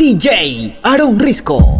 DJ Aaron Risco.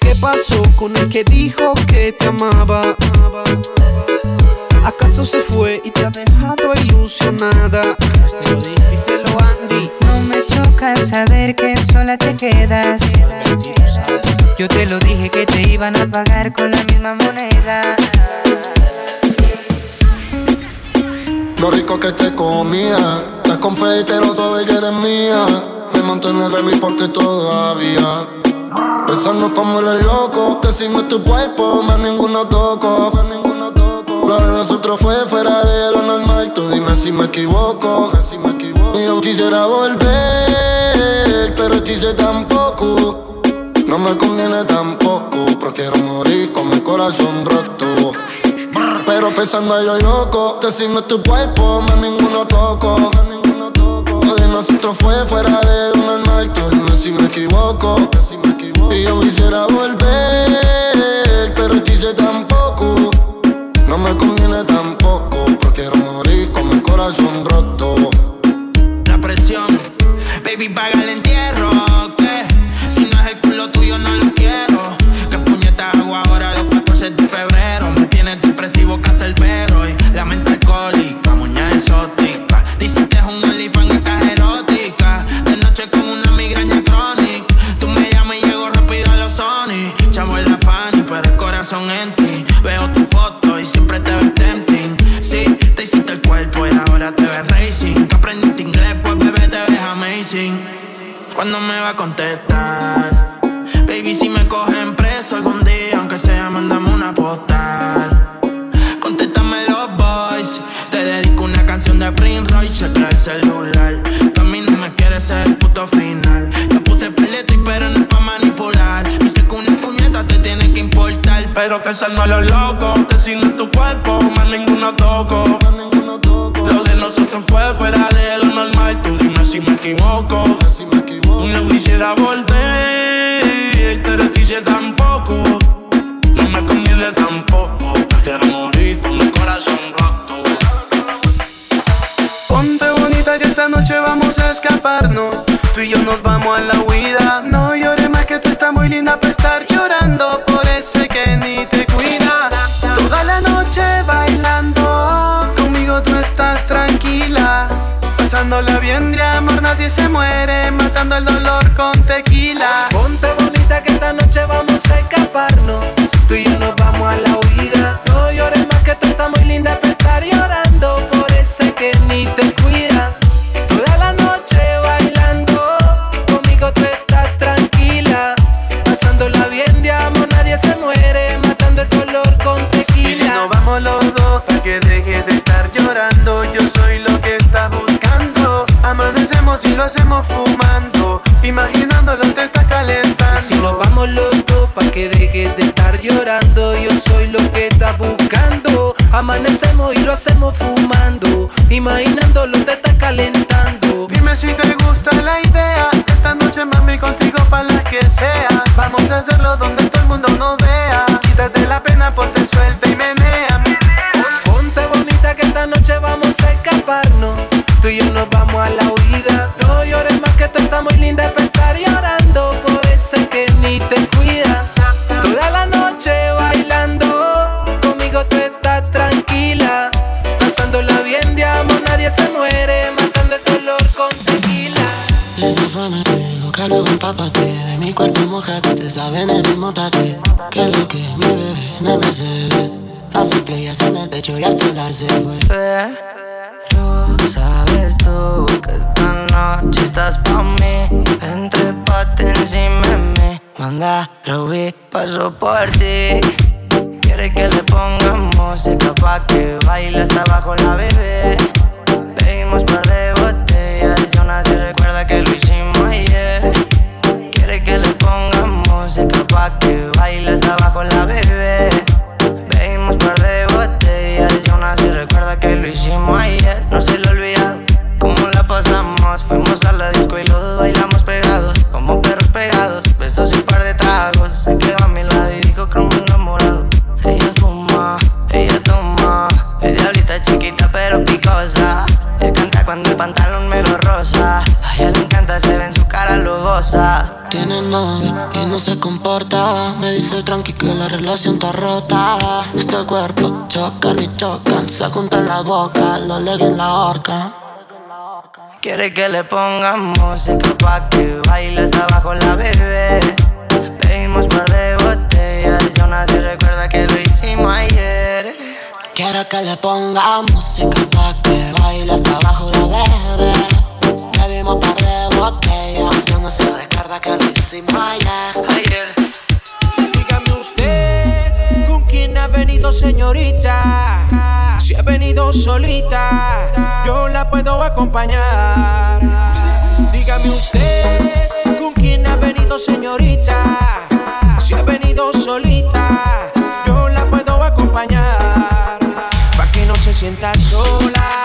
¿Qué pasó con el que dijo que te amaba? ¿Acaso se fue y te ha dejado ilusionada? Díselo Andy. No me choca saber que sola te quedas. Yo te lo dije que te iban a pagar con la misma moneda. Lo rico que te comía, estás con fe y te lo sabes que eres mía. Me monto en el remix porque todavía. Pensando como el loco, que si tu cuerpo, más ninguno toco. Más ninguno toco. Lo de nosotros fue fuera de lo normal. Tú dime si me equivoco. Si me equivoco. Yo quisiera volver, pero quise tampoco. No me conviene tampoco, prefiero morir con mi corazón roto. Pero pensando yo loco, que si no es tu cuerpo, más ninguno toco. Nosotros fue fuera de normal. Tú dime si me equivoco. Y yo quisiera volver, pero quise tampoco. No me conviene tampoco, prefiero morir con mi corazón roto. La presión, baby, paga el entierro. Que si no es el culo tuyo, no lo quiero. Que puñeta hago ahora los 14 de febrero. Me tienes depresivo, casa el cuándo me va a contestar. Baby, si me cogen preso algún día, aunque sea, mandame una postal. Contéstame los boys. Te dedico una canción de Prince Royce, checa el celular. Tú a mí no me quieres ser el puto final. Yo puse peleta y pero no es pa' manipular. Me sé que una puñeta te tiene que importar. Pero que no a los locos, te signo tu cuerpo, más ninguno toco. Lo de nosotros fue fuera de lo normal. Tú dime si me equivoco. No quisiera volver, pero quise tampoco. No me conviene tampoco. Quiero morir con un corazón roto. Ponte bonita que esta noche vamos a escaparnos. Tú y yo nos vamos a la huida. No llores más que tú estás muy linda para estar llorando Pasándola bien de amor, nadie se muere, matando el dolor con tequila. Ponte bonita que esta noche vamos a escaparnos. Tú y yo nos vamos a la huida. No llores más que tú estás muy linda para estar llorando por ese que ni te cuida. Toda la noche bailando, conmigo tú estás tranquila. Pasándola bien de amor, nadie se muere, matando el dolor con tequila. Y si nos vamos los dos, para que dejes de estar llorando, yo soy lo que buscando. Amanecemos y lo hacemos fumando, imaginándolo te está calentando. Si nos vamos los dos, pa' que dejes de estar llorando, yo soy lo que estás buscando. Amanecemos y lo hacemos fumando, imaginándolo te está calentando. Dime si te gusta la idea, esta noche mami contigo para la que sea. Vamos a hacerlo donde todo el mundo nos vea. Quítate la pena, ponte suelta y menea. Ponte bonita que esta noche vamos a escaparnos. Tú y yo nos vamos a la huida. No llores más que tú estás muy linda para estar llorando por ese que ni te cuida. Toda la noche bailando, conmigo tú estás tranquila. Pasándola bien de amor, nadie se muere, matando el dolor con tequila. Desafánate, nunca luego empápate De mi cuerpo mojate, te saben el mismo tate Que lo que mi bebé no me se ve Las estrellas en el techo y hasta el dar se fue Sabes tú que esta noche estás pa' mí. Entre encima de mí Manda, Ruby, paso por ti. Quiere que le ponga música pa' que baile hasta abajo la bebé. Bebimos par de botellas y aún así se comporta. Me dice tranqui que la relación está rota. Este cuerpo chocan y chocan Se juntan la boca, lo leguen en la horca Quiere que le ponga música pa' que baile hasta abajo la bebé. Bebimos par de botellas y aún así recuerda que lo hicimos ayer. Quiero que le ponga música pa' que baile hasta abajo la bebé. Bebimos par de botellas y aún así recuerda que lo hicimos ayer señorita. Si ha venido solita, yo la puedo acompañar. Dígame usted con quién ha venido, señorita. Si ha venido solita, yo la puedo acompañar. Pa' que no se sienta sola,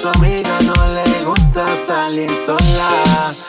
su amiga, no le gusta salir sola.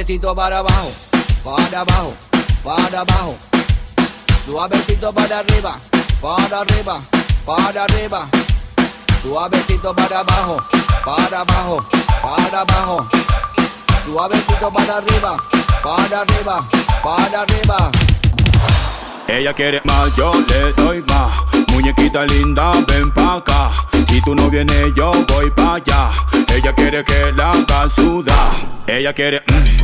Suavecito para abajo, para abajo, para abajo. Suavecito para arriba, para arriba, para arriba. Suavecito para abajo, para abajo, para abajo. Suavecito para arriba, para arriba, para arriba. Ella quiere más, yo le doy más. Muñequita linda, ven pa' acá. Si tú no vienes, yo voy pa' allá. Ella quiere que la haga sudar. Ella quiere, mm.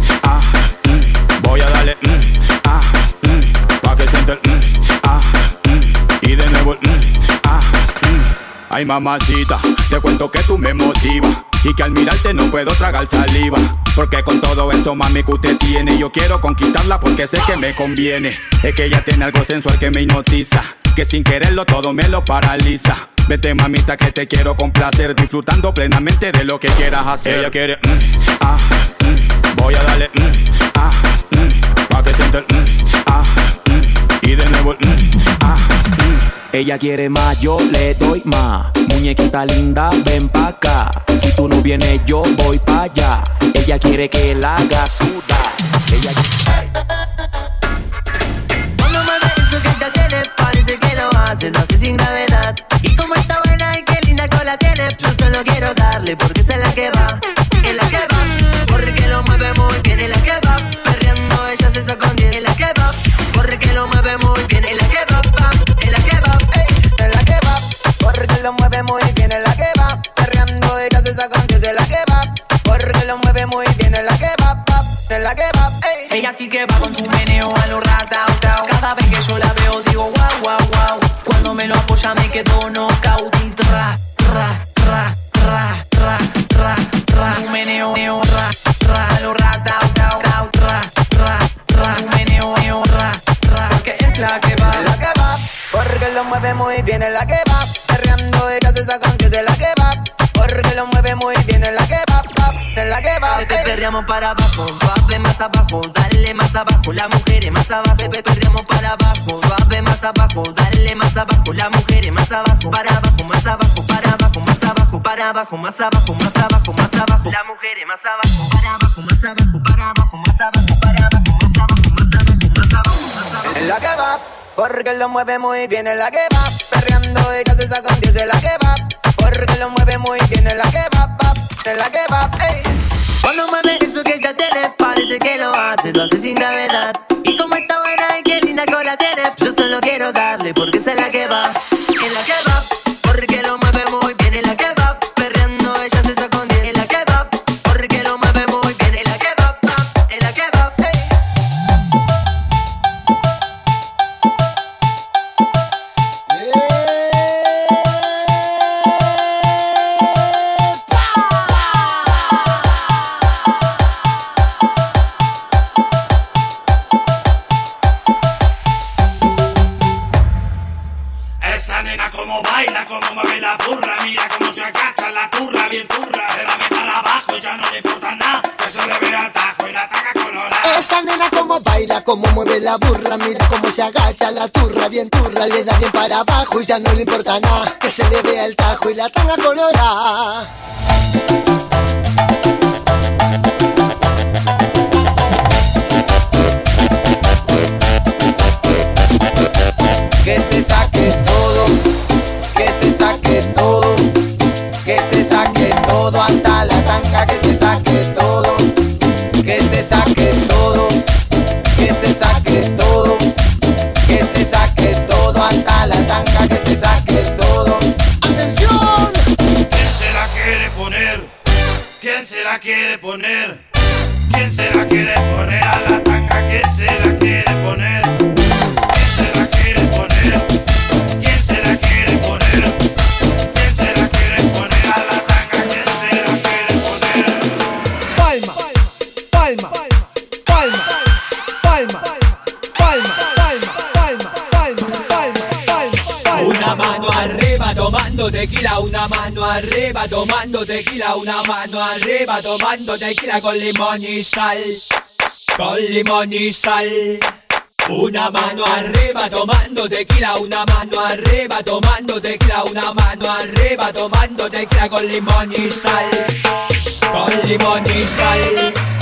Voy a darle, mm, ah, mm. pa' que sienta el, mm, ah, mm. y de nuevo el, mm, ah, mm. Ay mamacita, te cuento que tú me motivas y que al mirarte no puedo tragar saliva. Porque con todo eso mami que usted tiene, yo quiero conquistarla porque sé que me conviene. Es que ella tiene algo sensual que me hipnotiza, que sin quererlo todo me lo paraliza. Vete mamita que te quiero complacer, disfrutando plenamente de lo que quieras hacer. Ella quiere, mm, ah, mm. Voy a darle, mm, ah, mm. pa' que sienta el, mm, ah, mm. y de nuevo el, mm, ah, mm. Ella quiere más, yo le doy más. Muñequita linda, ven pa' acá. Si tú no vienes, yo voy pa' allá. Ella quiere que la haga sudar. Ella Cuando mueve eso que tiene, parece que lo hace, lo hace sin gravedad. Y como está buena y qué linda cola tiene, yo solo quiero darle porque es la que va, muy bien, la que va. Perreando ella se con 10, es la que va. Porque lo mueve muy bien, es la que va, pa, es la que va, ey, es la que va. Porque lo mueve muy bien, la que va. Perreando ella se con 10, es la que va. Porque lo mueve muy bien, es la que va, pa, es la que va, ey. Ella sí que va con su meneo a lo ratao tao. Cada vez que yo la veo digo wow wow wow. Cuando me lo apoya me quedo knockout y muy bien, es la que va. Perreando ella se saca con 10, es la que va. Porque lo mueve muy bien, es la que va, pa, es la que va. Te perreamos para abajo, suave más abajo, dale más abajo, la mujer más abajo. Te perreamos para abajo, suave más abajo, dale más abajo, la mujer más abajo, para abajo, más abajo, para abajo, más abajo, para abajo, más abajo, más abajo, más abajo. La mujer más abajo, para abajo, más abajo, Porque lo mueve muy bien en la que va. Perreando y casi saca un 10 en la que va. Porque lo mueve muy bien en la que va. va en la que va, ey. Cuando mueve eso que ya tiene, parece que lo hace, lo hace sin gravedad. Y como está buena y qué linda cola tiene, yo solo quiero darle porque es la que va. En la que va. se agacha la turra, bien turra, le da bien para abajo y ya no le importa nada. Que se le vea el tajo y la tanga colorada. tomando tequila, una mano arriba, tomando tequila con limón y sal. Con limón y sal. Una mano arriba tomando tequila, una mano arriba tomando tequila, una mano arriba tomando tequila con limón y sal. Con limón y sal.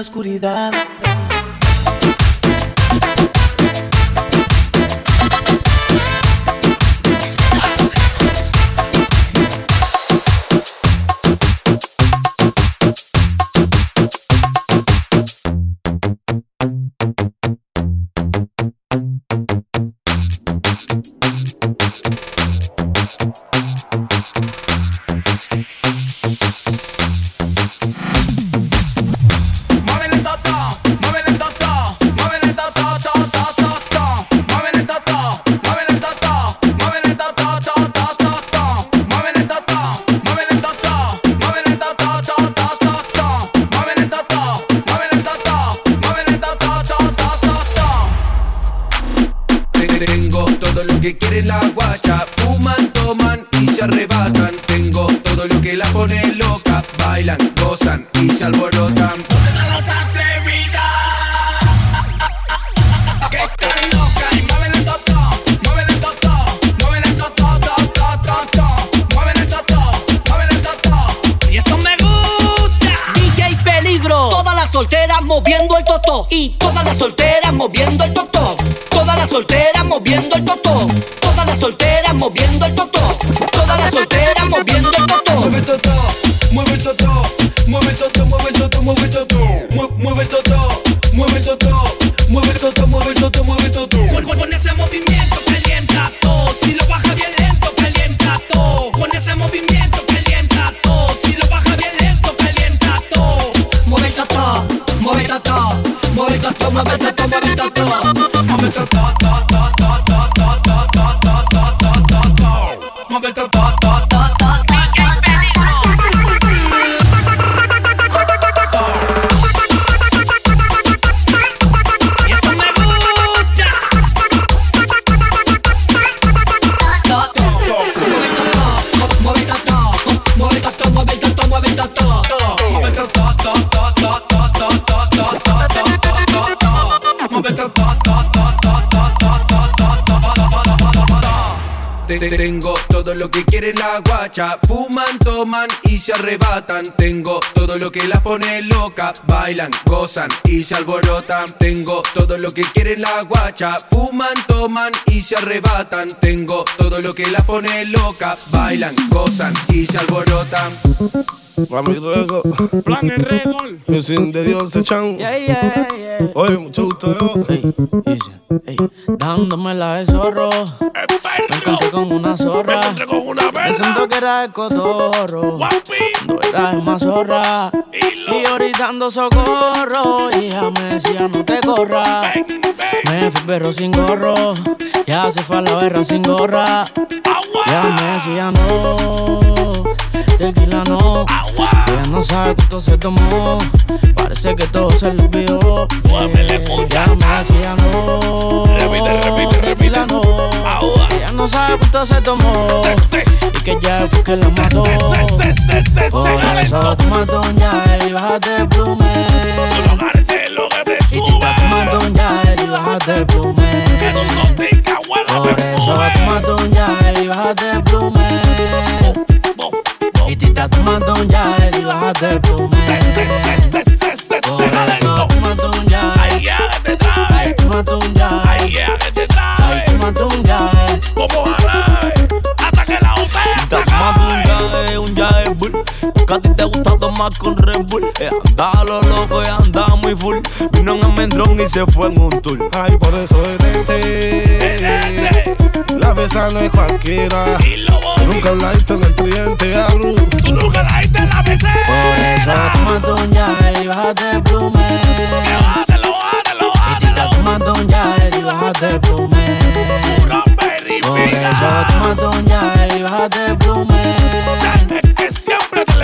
la oscuridad. Fuman, toman y se arrebatan. Tengo todo lo que la pone loca, bailan, gozan y se alborotan. Tengo todo lo que quiere la guacha, fuman, toman y se arrebatan. Tengo todo lo que la pone loca, bailan, gozan y se alborotan. Mami, luego. Plan en redol. Mi sin de Dios se chan. Oye, mucho gusto, yo. Dándomela de zorro. Me encontré con una zorra. Me siento que era el cotorro. No era el más zorra. Y ahorita ando socorro. Y ella me decía, no te corras. Me fui perro sin gorro. Ya se fue a la berra sin gorra. Ya me decía, no. Tequila no. Que ella no sabe cuánto se tomó. Parece que todo se le olvidó. Ya me decía, no. Tequila no. Que ella no sabe cuánto se tomó. Y que ya fue que la mató. Por eso toma Don Yael y bájate el plume. Y chica, toma Don Yael y bájate el plume. Por eso toma Don Yael y bájate el plume rica, tú un yael y bájate el plume. Por eso tú manda un yael, tú manda un yael. Que a ti te gusta tomar con Red Bull eh, Andaba lo loco y andaba muy full Vino en Almendrón y se fue en un tour Ay, por eso detente. La besa no es cualquiera. Nunca la visto en el cliente hablo. Tú nunca la diste en la BC. Por eso toma Yael y bájate el plume. Y tita, toma Don Yael y bájate el plume. Por eso toma Yael y bájate el plume.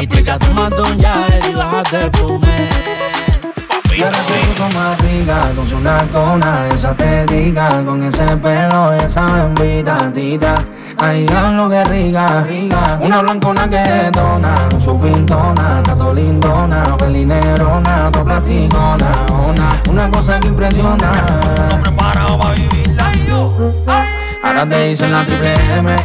Y tita, toma Don Yael y bájate el plume. Y ahora te puso más rica con su nalgona, esa te diga, con ese pelo, esa bembita tita. Ay, lo que rica, rica. Una blancona que detona, su pintona, tato lindona, pelinerona, to platicona, una, una cosa que impresiona. Ahora te dicen la triple M.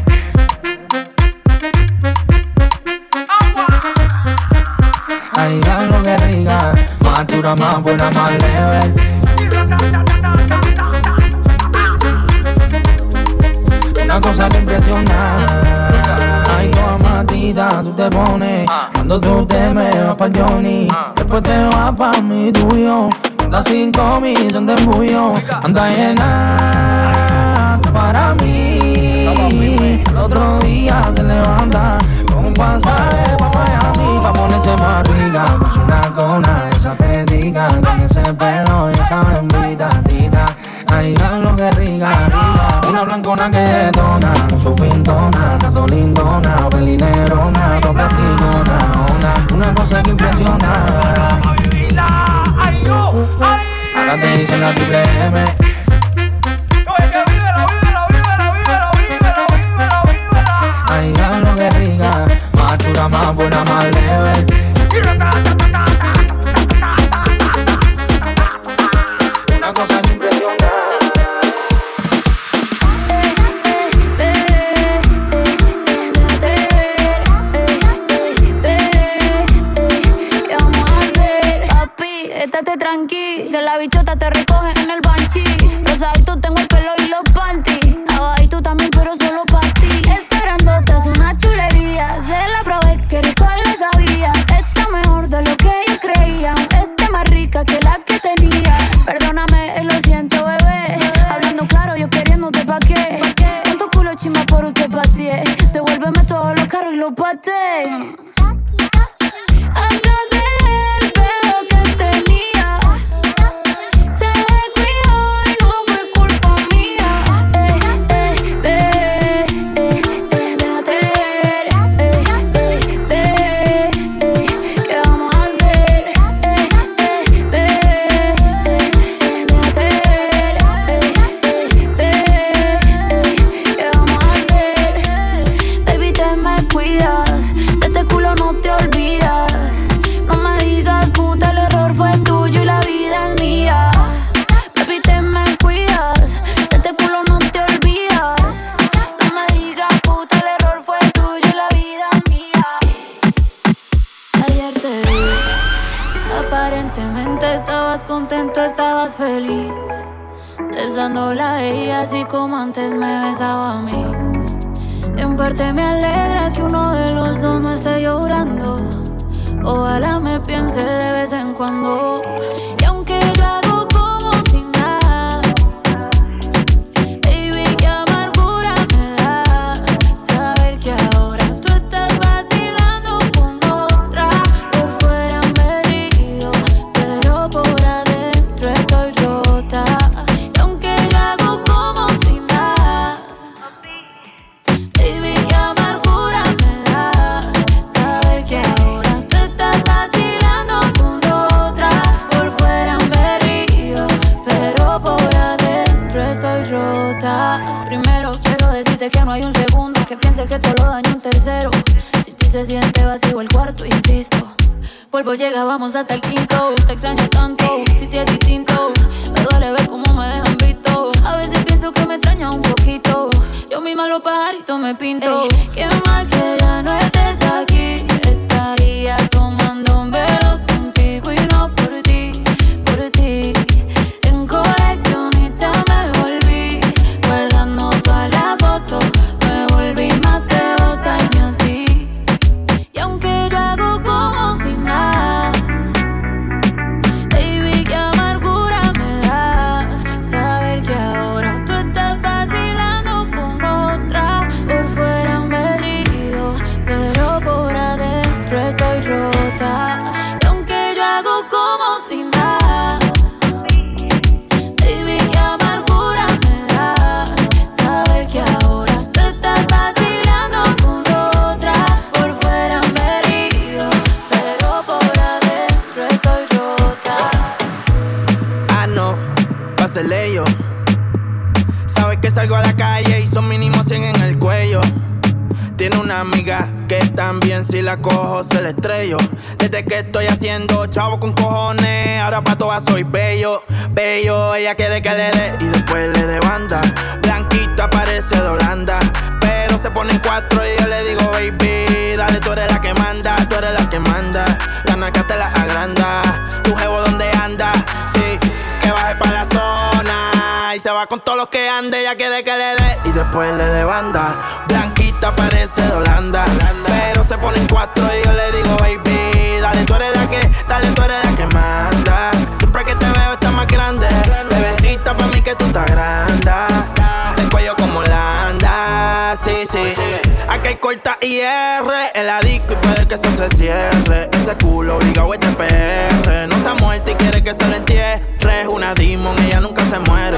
Ay, lo que Más dura, más buena, más leve. Una cosa que impresiona. Ay, toda matita tú te pones. Cuando tú te me vas pa' Johnny. Después te vas pa' mi tuyo. Anda cinco mil, son de embullo. Anda llena para mí. El otro día se levanta con un pasaje pa' Miami. Pa' ponerse más rica. Con su nacona, esa tética. Con ese pelo y esa bembita, tita. Ay, a lo que rica, rica. Una blancona que detona, su pintona, tato lindona, pelinerona, toca tigona, una, una cosa que impresiona. Ahora te dicen la triple M. Ay, a lo que como antes me besaba a mí en parte me alegra que uno de los dos no esté llorando. Ojalá me piense de vez en cuando. Y aunque yo vamos hasta el quinto. Te extraño tanto, si te es distinto. Me duele ver cómo me dejan visto. A veces pienso que me extraña un poquito. Yo misma los pajaritos me pinto. Qué mal que ya no estés aquí. Se la estrello. Desde que estoy haciendo chavo con cojones, ahora pa' todas soy bello, bello. Ella quiere que le dé y después le dé banda. Blanquita parece de Holanda, pero se pone en cuatro y yo le digo, baby, dale, tú eres la que manda, tú eres la que manda. La naca te la agranda, tu jevo donde Sí, que baje para la zona. Y se va con todos los que ande, ella quiere que le dé. Y después le de banda. Blanquita parece de Holanda. Pero se ponen cuatro y yo le digo, baby, dale, tú eres la que, dale, tú eres la que manda. Siempre que te veo estás más grande. Bebecita para mí que tú estás grande. El cuello como Holanda, sí, sí. Aquí hay corta IR en la disco y puede que eso se cierre. Ese culo obligado este PR. No se ha muerto y quiere que se lo entierre. Una demon, ella nunca se muere.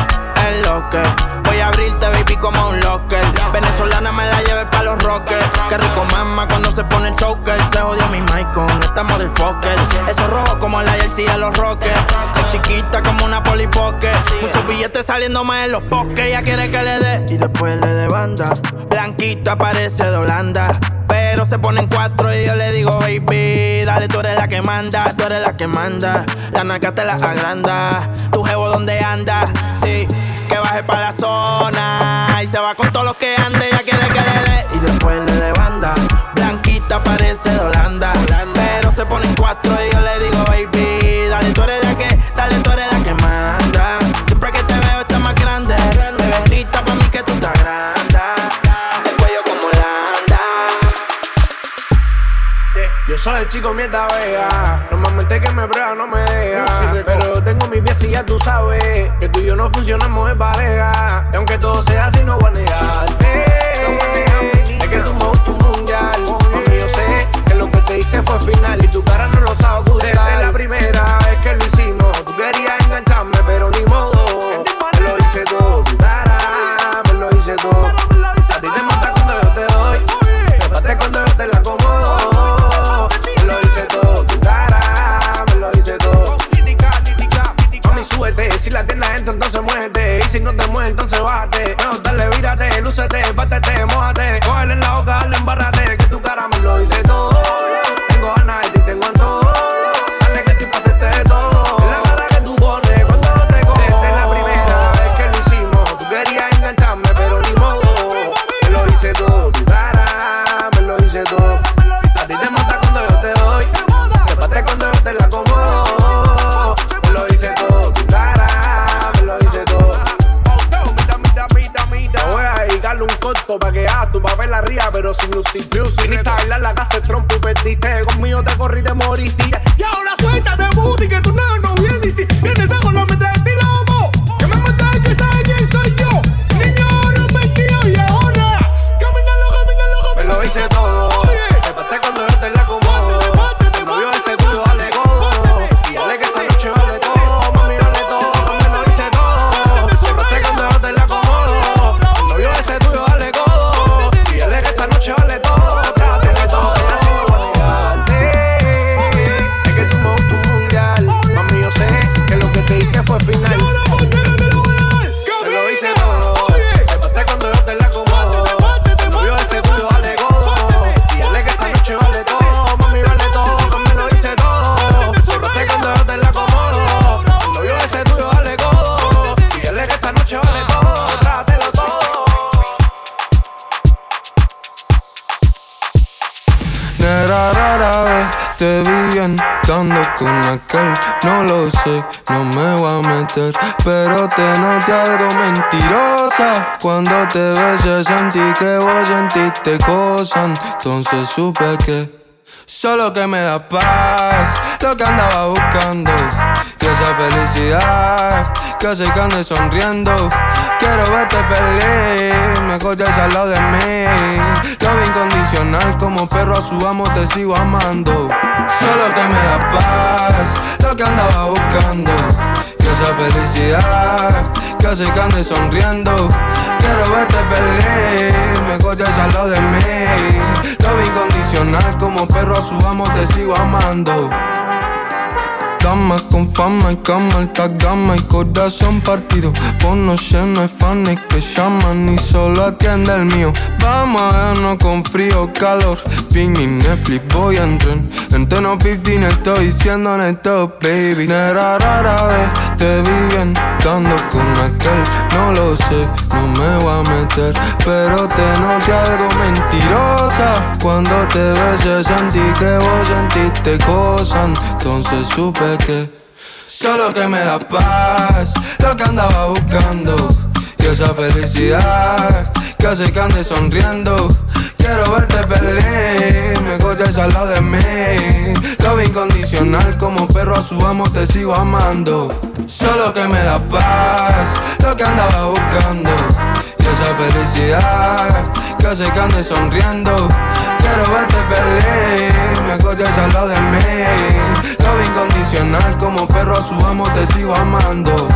voy a abrirte, baby, como un locker. Venezolana me la lleve pa' los rockers. Que rico mama cuando se pone el choker. Se jodió mi mic con esta motherfucker. Eso rojo como la jersey de los rockers. Es chiquita como una polipoque. Muchos billetes saliendo más en los bosques. Ella quiere que le dé y después le dé banda. Blanquita parece de Holanda. Pero se ponen cuatro y yo le digo, baby, dale, tú eres la que manda, tú eres la que manda. La naca te la agranda. Tu jevo donde anda, sí, que baje para la zona. Y se va con todos los que ande, ella quiere que le dé. Y después le dé banda. Blanquita parece de Holanda. Pero se ponen cuatro y yo le digo, baby, El chico mierda vega. Normalmente que me prueba no me deja. Pero tengo mi pies y ya tú sabes que tú y yo no funcionamos de pareja. Y aunque todo sea así, no voy a negarte. Es que tú me gustas un mundial. Mami, yo sé que lo que te hice fue final y tu cara no lo sabe ocultar. Desde la primera vez que lo hicimos, tú querías engancharme, si no te mueves, entonces bájate. Mejor dale, vírate, lúcete, bátete, mójate. Cógele la te besé sentí que vos sentiste cosas. Entonces supe que Solo que me da paz Lo que andaba buscando Y esa felicidad Que hace que sonriendo. Quiero verte feliz Mejor ya al lado de mí. Lo incondicional Como perro a su amo te sigo amando. Solo que me da paz Lo que andaba buscando Y esa felicidad Que hace que ande sonriendo Quiero verte feliz Mejor ya al lado de mí Lo incondicional Como perro a su amo te sigo amando damas con fama y cama, alta gama y corazón partido. Fono lleno de fans que llaman y solo atiende el mío. Vamos a vernos con frío, calor. Ping y Netflix, voy a entrar. En tono 15 estoy siendo honesto, baby. Nera rara vez te vi bien, dando con aquel. No lo sé, no me voy a meter. Pero te noté algo mentirosa. Cuando te besé sentí que vos sentiste cosas. Entonces supe que solo que me da paz. Lo que andaba buscando. Y esa felicidad que hace que ande sonriendo. Quiero verte feliz, me estés al lado de mí. Lo incondicional, como perro a su amo te sigo amando. Solo que me da paz, lo que andaba buscando. Y esa felicidad que hace que ande sonriendo. Quiero verte feliz, me estés al lado de mí. Lo incondicional, como perro a su amo te sigo amando.